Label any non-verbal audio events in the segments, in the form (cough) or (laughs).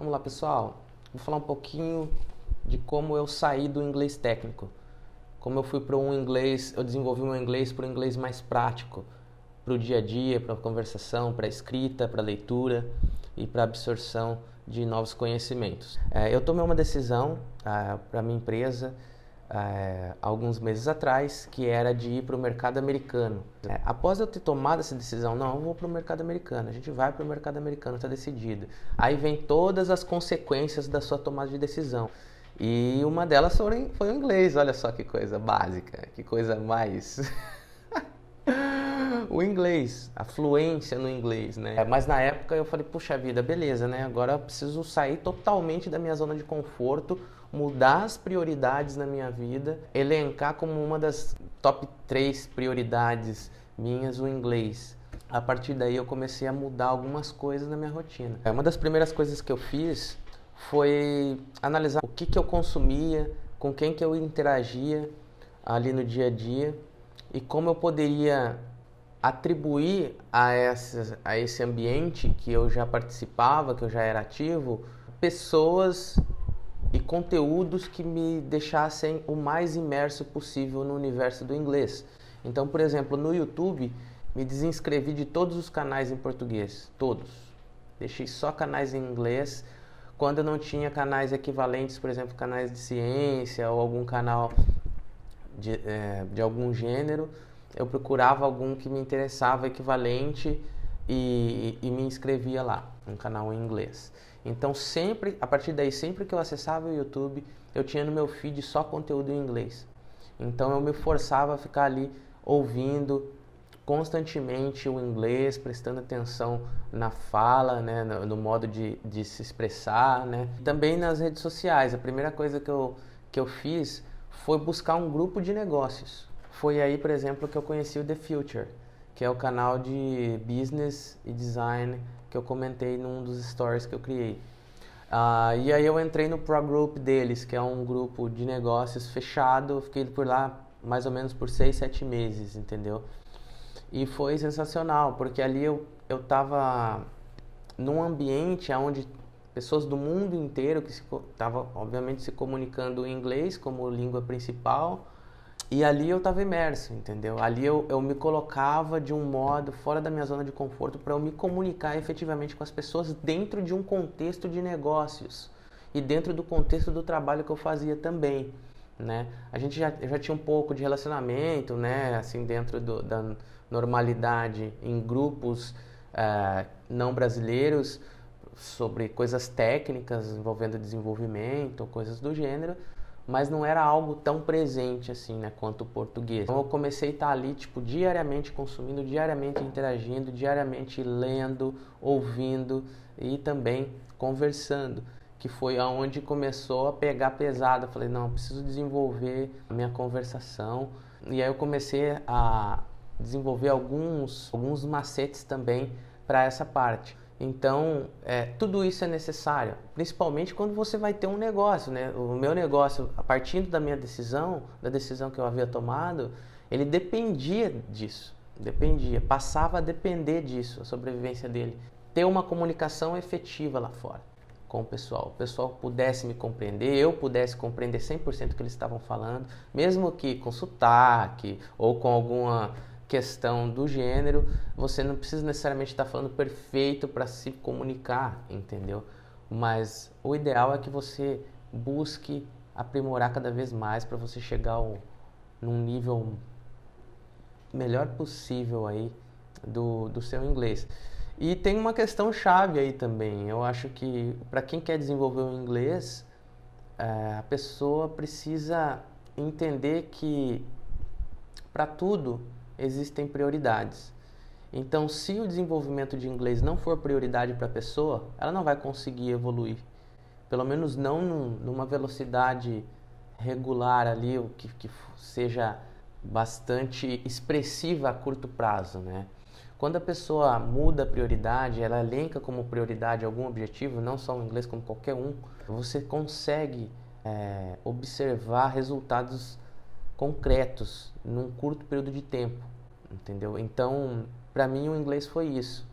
Vamos lá, pessoal. Vou falar um pouquinho de como eu saí do inglês técnico. Como eu fui para um inglês, eu desenvolvi meu inglês para um inglês mais prático, para o dia a dia, para a conversação, para a escrita, para a leitura e para a absorção de novos conhecimentos. É, eu tomei uma decisão ah, para minha empresa é, alguns meses atrás, que era de ir para o mercado americano. É, após eu ter tomado essa decisão, não, eu vou para o mercado americano, a gente vai para o mercado americano, está decidido. Aí vem todas as consequências da sua tomada de decisão. E uma delas foi, o inglês, olha só que coisa básica, que coisa mais. (laughs) o inglês, a fluência no inglês, né? Mas na época eu falei, puxa vida, beleza, né? Agora eu preciso sair totalmente da minha zona de conforto, mudar as prioridades na minha vida, elencar como uma das top 3 prioridades minhas o inglês. A partir daí eu comecei a mudar algumas coisas na minha rotina. É, uma das primeiras coisas que eu fiz foi analisar o que, que eu consumia, com quem que eu interagia ali no dia a dia e como eu poderia atribuir a, essa, a esse ambiente que eu já participava, que eu já era ativo, pessoas e conteúdos que me deixassem o mais imerso possível no universo do inglês. Então, por exemplo, no YouTube, me desinscrevi de todos os canais em português, todos. Deixei só canais em inglês. Quando eu não tinha canais equivalentes, por exemplo, canais de ciência ou algum canal de, é, de algum gênero, eu procurava algum que me interessava equivalente e, e, e me inscrevia lá, um canal em inglês. Então sempre, a partir daí, sempre que eu acessava o YouTube, eu tinha no meu feed só conteúdo em inglês. Então eu me forçava a ficar ali ouvindo constantemente o inglês, prestando atenção na fala, né, no, no modo de, de, se expressar, né. Também nas redes sociais, a primeira coisa que eu, que eu fiz foi buscar um grupo de negócios. Foi aí, por exemplo, que eu conheci o The Future, que é o canal de business e design que eu comentei num dos stories que eu criei. Uh, e aí eu entrei no Pro Group deles, que é um grupo de negócios fechado, fiquei por lá mais ou menos por seis, sete meses, entendeu? E foi sensacional, porque ali eu, eu tava num ambiente onde pessoas do mundo inteiro que estavam, obviamente, se comunicando em inglês como língua principal, e ali eu estava imerso, entendeu? Ali eu, eu me colocava de um modo fora da minha zona de conforto para eu me comunicar efetivamente com as pessoas dentro de um contexto de negócios e dentro do contexto do trabalho que eu fazia também, né? A gente já, já tinha um pouco de relacionamento, né? Assim, dentro do, da normalidade em grupos uh, não brasileiros sobre coisas técnicas envolvendo desenvolvimento, coisas do gênero, mas não era algo tão presente assim, né, quanto o português. Então eu comecei a estar ali, tipo, diariamente consumindo, diariamente interagindo, diariamente lendo, ouvindo e também conversando, que foi aonde começou a pegar pesado. Eu falei, não, preciso desenvolver a minha conversação. E aí eu comecei a desenvolver alguns alguns macetes também para essa parte. Então, é, tudo isso é necessário, principalmente quando você vai ter um negócio, né? O meu negócio, a partir da minha decisão, da decisão que eu havia tomado, ele dependia disso, dependia, passava a depender disso, a sobrevivência dele. Ter uma comunicação efetiva lá fora com o pessoal, o pessoal pudesse me compreender, eu pudesse compreender 100% do que eles estavam falando, mesmo que com sotaque ou com alguma questão do gênero, você não precisa necessariamente estar falando perfeito para se comunicar, entendeu? Mas o ideal é que você busque aprimorar cada vez mais para você chegar ao, num nível melhor possível aí do, do seu inglês. E tem uma questão chave aí também. Eu acho que para quem quer desenvolver o inglês, é, a pessoa precisa entender que para tudo existem prioridades. Então, se o desenvolvimento de inglês não for prioridade para a pessoa, ela não vai conseguir evoluir. Pelo menos não num, numa velocidade regular ali, o que, que seja bastante expressiva a curto prazo, né? Quando a pessoa muda a prioridade, ela elenca como prioridade algum objetivo, não só o inglês como qualquer um, você consegue é, observar resultados concretos num curto período de tempo, entendeu? Então, para mim o inglês foi isso.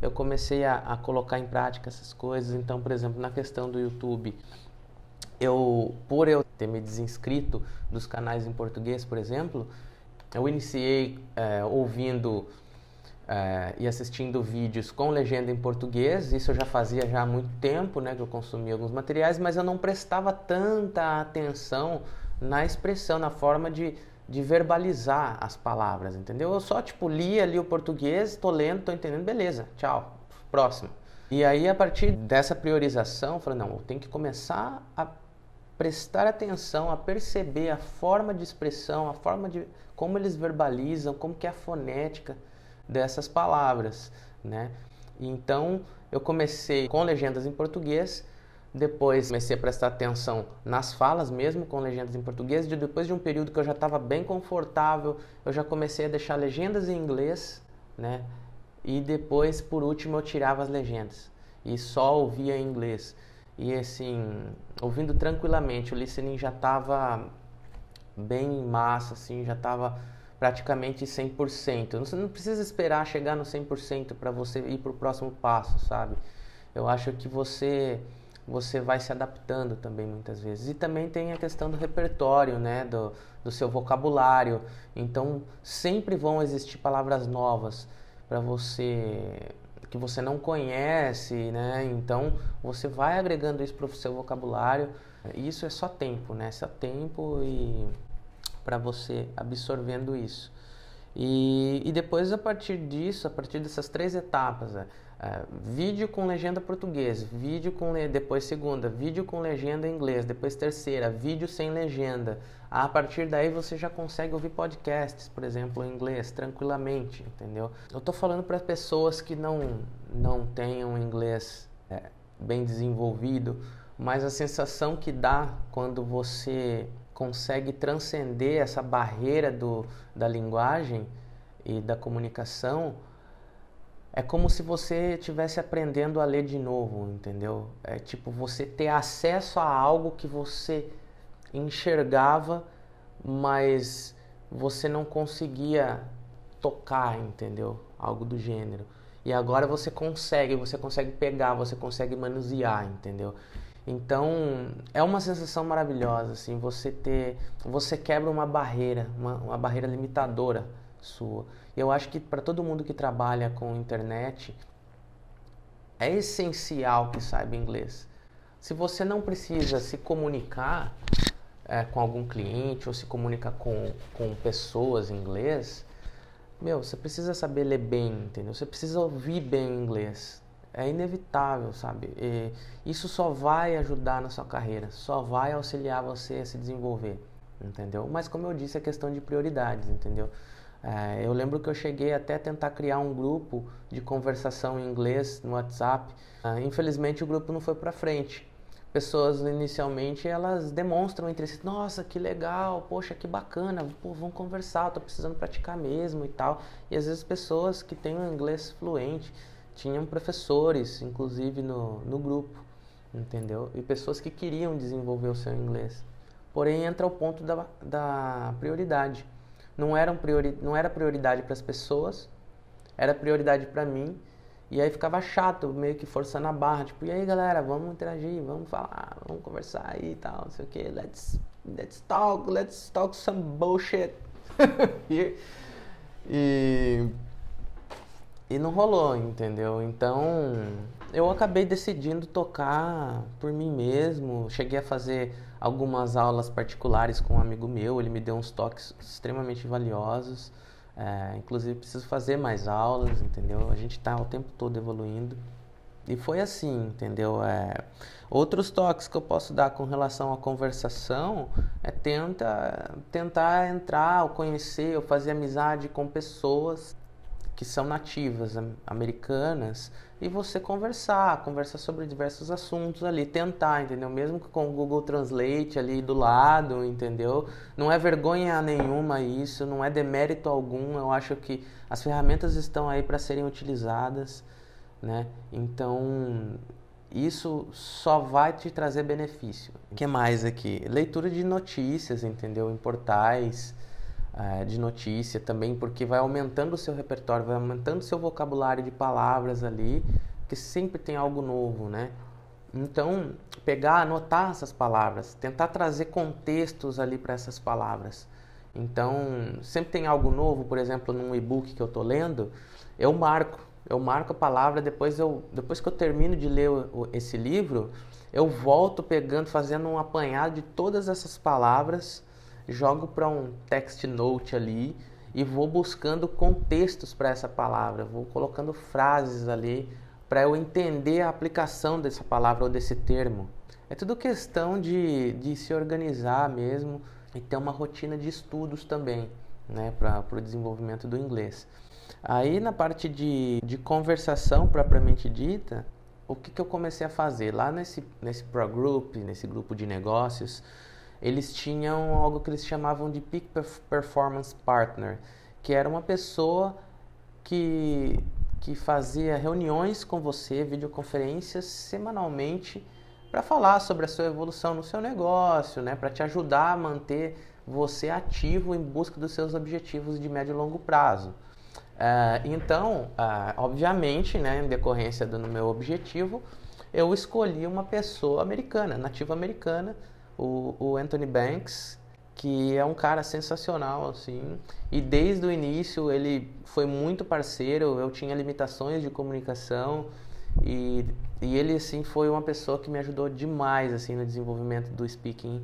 eu comecei a, a colocar em prática essas coisas. Então, por exemplo, na questão do YouTube, eu, por eu ter me desinscrito dos canais em português, por exemplo, eu iniciei é, ouvindo é, e assistindo vídeos com legenda em português. Isso eu já fazia já há muito tempo, né, que eu consumia alguns materiais, mas eu não prestava tanta atenção na expressão, na forma de, de verbalizar as palavras, entendeu? Eu só tipo lia ali o português, tô lendo, tô entendendo, beleza, tchau, próximo. E aí a partir dessa priorização, eu falei, não, eu tenho que começar a prestar atenção, a perceber a forma de expressão, a forma de como eles verbalizam, como que é a fonética dessas palavras, né? Então eu comecei com legendas em português, depois comecei a prestar atenção nas falas mesmo com legendas em português. E depois de um período que eu já estava bem confortável, eu já comecei a deixar legendas em inglês, né? E depois, por último, eu tirava as legendas e só ouvia em inglês. E assim, ouvindo tranquilamente, o listening já estava bem massa, assim, já estava praticamente 100%. Você não precisa esperar chegar no 100% para você ir para o próximo passo, sabe? Eu acho que você você vai se adaptando também muitas vezes. E também tem a questão do repertório, né, do, do seu vocabulário. Então, sempre vão existir palavras novas para você que você não conhece, né? Então, você vai agregando isso para o seu vocabulário. Isso é só tempo, né? Só tempo e para você absorvendo isso. E, e depois, a partir disso, a partir dessas três etapas, é, é, vídeo com legenda português, vídeo com depois segunda, vídeo com legenda inglês, depois terceira, vídeo sem legenda. A partir daí você já consegue ouvir podcasts, por exemplo, em inglês, tranquilamente, entendeu? Eu estou falando para pessoas que não, não tenham inglês é, bem desenvolvido, mas a sensação que dá quando você consegue transcender essa barreira do, da linguagem e da comunicação, é como se você estivesse aprendendo a ler de novo, entendeu? É tipo você ter acesso a algo que você enxergava, mas você não conseguia tocar, entendeu? Algo do gênero. E agora você consegue, você consegue pegar, você consegue manusear, entendeu? Então é uma sensação maravilhosa, assim, você ter, você quebra uma barreira, uma, uma barreira limitadora sua. Eu acho que para todo mundo que trabalha com internet é essencial que saiba inglês. Se você não precisa se comunicar é, com algum cliente ou se comunicar com, com pessoas em inglês, meu, você precisa saber ler bem, entendeu? Você precisa ouvir bem inglês é inevitável, sabe? E isso só vai ajudar na sua carreira, só vai auxiliar você a se desenvolver, entendeu? Mas como eu disse, é questão de prioridades, entendeu? É, eu lembro que eu cheguei até a tentar criar um grupo de conversação em inglês no WhatsApp. É, infelizmente o grupo não foi para frente. Pessoas inicialmente elas demonstram interesse, nossa, que legal, poxa, que bacana, pô, vamos conversar, estou precisando praticar mesmo e tal. E às vezes pessoas que têm um inglês fluente tinham professores, inclusive no, no grupo, entendeu? E pessoas que queriam desenvolver o seu inglês. Porém, entra o ponto da, da prioridade. Não, era, um priori, não era prioridade para as pessoas, era prioridade para mim. E aí ficava chato, meio que forçando a barra. Tipo, e aí galera, vamos interagir, vamos falar, vamos conversar aí e tal, não sei o que. Let's, let's talk, let's talk some bullshit. (laughs) e e não rolou, entendeu? Então eu acabei decidindo tocar por mim mesmo. Cheguei a fazer algumas aulas particulares com um amigo meu, ele me deu uns toques extremamente valiosos. É, inclusive preciso fazer mais aulas, entendeu? A gente está o tempo todo evoluindo. E foi assim, entendeu? É, outros toques que eu posso dar com relação à conversação é tenta, tentar entrar, ou conhecer, ou fazer amizade com pessoas que são nativas americanas e você conversar, conversar sobre diversos assuntos ali, tentar, entendeu? Mesmo com o Google Translate ali do lado, entendeu? Não é vergonha nenhuma isso, não é demérito algum. Eu acho que as ferramentas estão aí para serem utilizadas, né? Então, isso só vai te trazer benefício. O que mais aqui? Leitura de notícias, entendeu? Em portais, é, de notícia também, porque vai aumentando o seu repertório, vai aumentando o seu vocabulário de palavras ali, que sempre tem algo novo, né? Então, pegar, anotar essas palavras, tentar trazer contextos ali para essas palavras. Então, sempre tem algo novo, por exemplo, num e-book que eu estou lendo, eu marco, eu marco a palavra, depois, eu, depois que eu termino de ler o, esse livro, eu volto pegando, fazendo um apanhado de todas essas palavras, jogo para um text note ali e vou buscando contextos para essa palavra, vou colocando frases ali para eu entender a aplicação dessa palavra ou desse termo. É tudo questão de, de se organizar mesmo e ter uma rotina de estudos também, né, para o desenvolvimento do inglês. Aí na parte de, de conversação propriamente dita, o que, que eu comecei a fazer? Lá nesse, nesse Pro Group, nesse grupo de negócios, eles tinham algo que eles chamavam de Peak Performance Partner, que era uma pessoa que, que fazia reuniões com você, videoconferências semanalmente, para falar sobre a sua evolução no seu negócio, né, para te ajudar a manter você ativo em busca dos seus objetivos de médio e longo prazo. Uh, então, uh, obviamente, né, em decorrência do meu objetivo, eu escolhi uma pessoa americana, nativa americana, o, o, Anthony Banks, que é um cara sensacional, assim, e desde o início ele foi muito parceiro, eu tinha limitações de comunicação e, e ele, assim, foi uma pessoa que me ajudou demais, assim, no desenvolvimento do speaking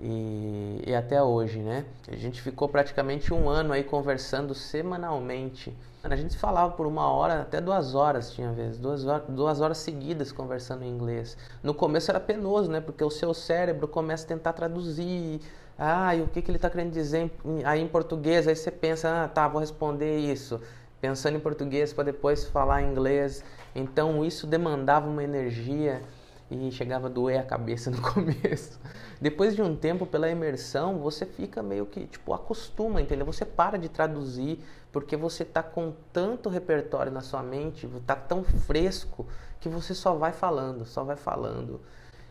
e, e, até hoje, né? A gente ficou praticamente um ano aí conversando semanalmente. A gente falava por uma hora, até duas horas tinha vezes, duas horas, duas horas seguidas conversando em inglês. No começo era penoso, né? Porque o seu cérebro começa a tentar traduzir. Ah, e o que, que ele está querendo dizer em, aí em português? Aí você pensa, ah, tá, vou responder isso. Pensando em português para depois falar em inglês. Então isso demandava uma energia e chegava a doer a cabeça (laughs) no começo. Depois de um tempo, pela imersão, você fica meio que, tipo, acostuma, entendeu? Você para de traduzir, porque você tá com tanto repertório na sua mente, tá tão fresco, que você só vai falando, só vai falando.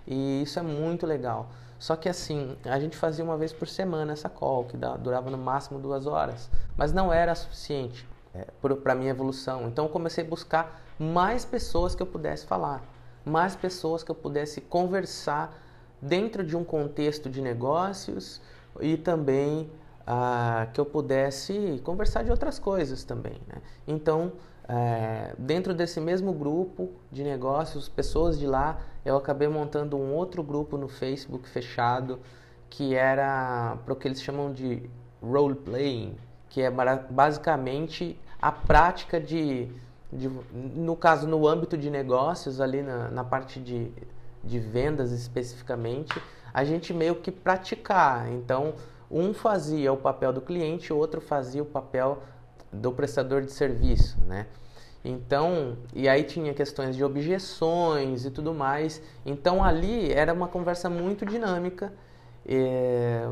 E isso é muito legal. Só que assim, a gente fazia uma vez por semana essa call, que durava no máximo duas horas, mas não era suficiente é, para minha evolução. Então eu comecei a buscar mais pessoas que eu pudesse falar, mais pessoas que eu pudesse conversar dentro de um contexto de negócios e também ah, que eu pudesse conversar de outras coisas também. Né? Então, é, dentro desse mesmo grupo de negócios, pessoas de lá, eu acabei montando um outro grupo no Facebook fechado que era para o que eles chamam de role playing, que é basicamente a prática de, de no caso no âmbito de negócios ali na, na parte de de vendas especificamente, a gente meio que praticar. Então, um fazia o papel do cliente, o outro fazia o papel do prestador de serviço, né? Então, e aí tinha questões de objeções e tudo mais. Então, ali era uma conversa muito dinâmica é,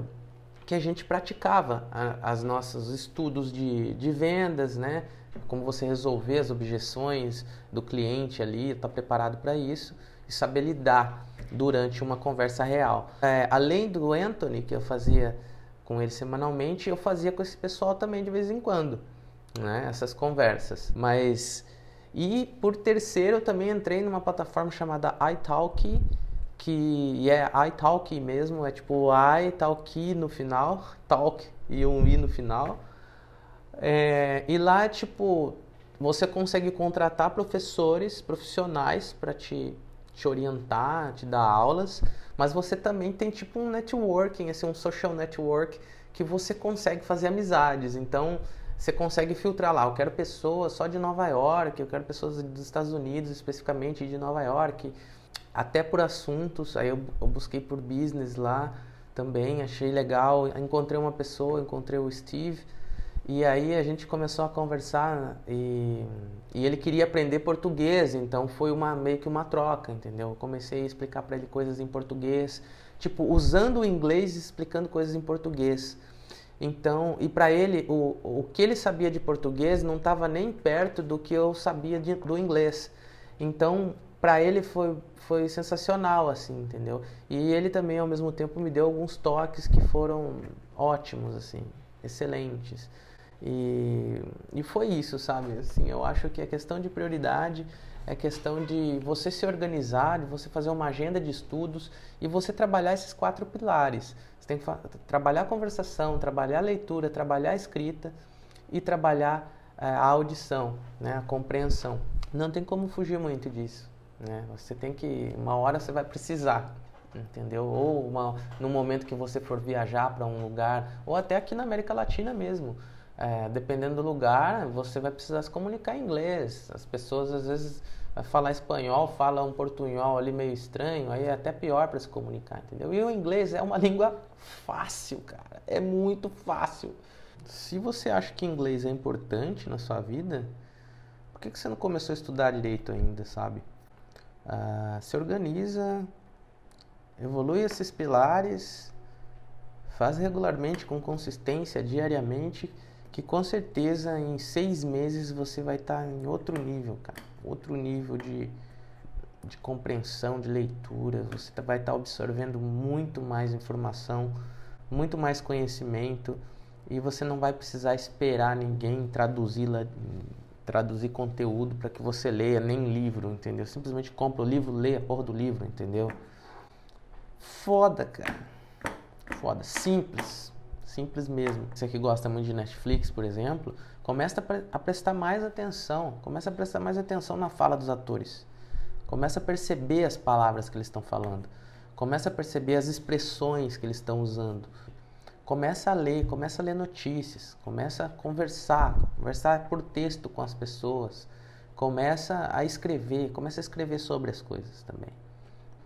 que a gente praticava a, as nossos estudos de, de vendas, né? Como você resolver as objeções do cliente ali, está preparado para isso e saber lidar durante uma conversa real. É, além do Anthony, que eu fazia com ele semanalmente, eu fazia com esse pessoal também de vez em quando, né? essas conversas. Mas, e por terceiro, eu também entrei numa plataforma chamada iTalk, que é iTalk mesmo, é tipo iTalk no final, talk e um i no final. É, e lá, tipo, você consegue contratar professores profissionais para te te orientar, te dar aulas, mas você também tem tipo um networking, assim, um social network que você consegue fazer amizades. Então, você consegue filtrar lá, eu quero pessoas só de Nova York, eu quero pessoas dos Estados Unidos, especificamente de Nova York, até por assuntos. Aí eu, eu busquei por business lá também, achei legal. Encontrei uma pessoa, encontrei o Steve e aí a gente começou a conversar e, e ele queria aprender português, então foi uma meio que uma troca, entendeu? Eu comecei a explicar para ele coisas em português, tipo usando o inglês e explicando coisas em português. Então, e para ele, o, o que ele sabia de português não estava nem perto do que eu sabia de, do inglês. Então, para ele foi, foi sensacional, assim, entendeu? E ele também, ao mesmo tempo, me deu alguns toques que foram ótimos, assim. excelentes. E, e foi isso, sabe? Assim, eu acho que a questão de prioridade é questão de você se organizar, de você fazer uma agenda de estudos e você trabalhar esses quatro pilares. Você tem que trabalhar a conversação, trabalhar a leitura, trabalhar a escrita e trabalhar é, a audição, né, a compreensão. Não tem como fugir muito disso. Né? Você tem que, uma hora você vai precisar, entendeu? Ou uma, no momento que você for viajar para um lugar, ou até aqui na América Latina mesmo. É, dependendo do lugar, você vai precisar se comunicar em inglês. As pessoas às vezes vai falar espanhol, fala um portunhol ali meio estranho, aí é até pior para se comunicar, entendeu? E o inglês é uma (laughs) língua fácil, cara. É muito fácil. Se você acha que inglês é importante na sua vida, por que, que você não começou a estudar direito ainda, sabe? Ah, se organiza, evolui esses pilares, faz regularmente, com consistência, diariamente que com certeza em seis meses você vai estar tá em outro nível, cara. Outro nível de, de compreensão, de leitura. Você tá, vai estar tá absorvendo muito mais informação, muito mais conhecimento e você não vai precisar esperar ninguém traduzi-la, traduzir conteúdo para que você leia, nem livro, entendeu? Simplesmente compra o livro, lê a porra do livro, entendeu? Foda, cara. Foda, simples simples mesmo. Você que gosta muito de Netflix, por exemplo, começa a prestar mais atenção, começa a prestar mais atenção na fala dos atores. Começa a perceber as palavras que eles estão falando. Começa a perceber as expressões que eles estão usando. Começa a ler, começa a ler notícias, começa a conversar, conversar por texto com as pessoas. Começa a escrever, começa a escrever sobre as coisas também.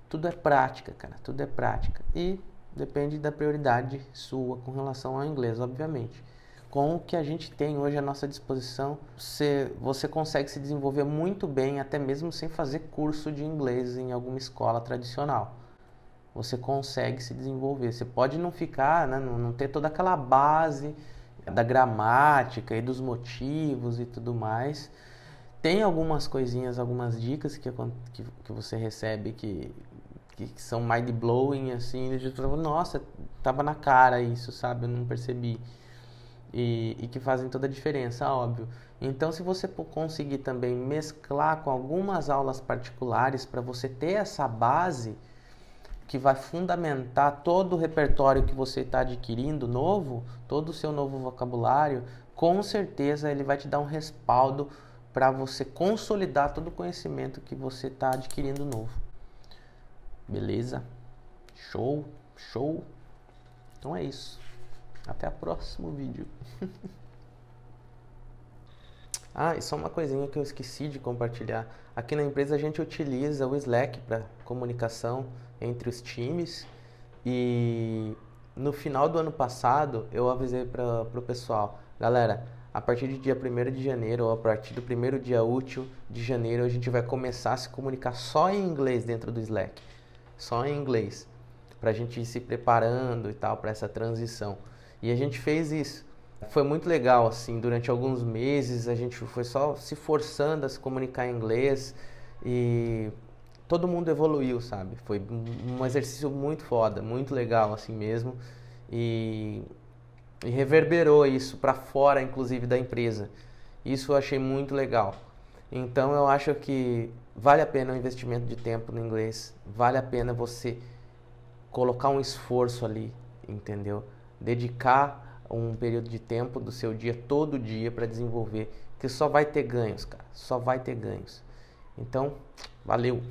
Tudo é prática, cara, tudo é prática. E depende da prioridade sua com relação ao inglês, obviamente. Com o que a gente tem hoje à nossa disposição, você, você consegue se desenvolver muito bem, até mesmo sem fazer curso de inglês em alguma escola tradicional. Você consegue se desenvolver. Você pode não ficar, né, não, não ter toda aquela base da gramática e dos motivos e tudo mais. Tem algumas coisinhas, algumas dicas que, que, que você recebe que que, que são mind blowing, assim, de tipo, nossa, tava na cara isso, sabe? Eu não percebi. E, e, que fazem toda a diferença, óbvio. Então, se você conseguir também mesclar com algumas aulas particulares para você ter essa base que vai fundamentar todo o repertório que você está adquirindo novo, todo o seu novo vocabulário, com certeza ele vai te dar um respaldo para você consolidar todo o conhecimento que você está adquirindo novo. Beleza? Show, show. Então é isso. Até o próximo vídeo. (laughs) ah, e só uma coisinha que eu esqueci de compartilhar. Aqui na empresa a gente utiliza o Slack para comunicação entre os times e no final do ano passado eu avisei para o pessoal, galera, a partir do dia 1 de janeiro ou a partir do primeiro dia útil de janeiro a gente vai começar a se comunicar só em inglês dentro do Slack só em inglês, para a gente ir se preparando e tal para essa transição. E a gente fez isso. Foi muito legal, assim, durante alguns meses a gente foi só se forçando a se comunicar em inglês e todo mundo evoluiu, sabe? Foi um exercício muito foda, muito legal, assim mesmo. E, e reverberou isso para fora, inclusive, da empresa. Isso eu achei muito legal. Então eu acho que vale a pena o investimento de tempo no inglês, vale a pena você colocar um esforço ali, entendeu? Dedicar um período de tempo do seu dia todo dia para desenvolver, que só vai ter ganhos, cara, só vai ter ganhos. Então, valeu.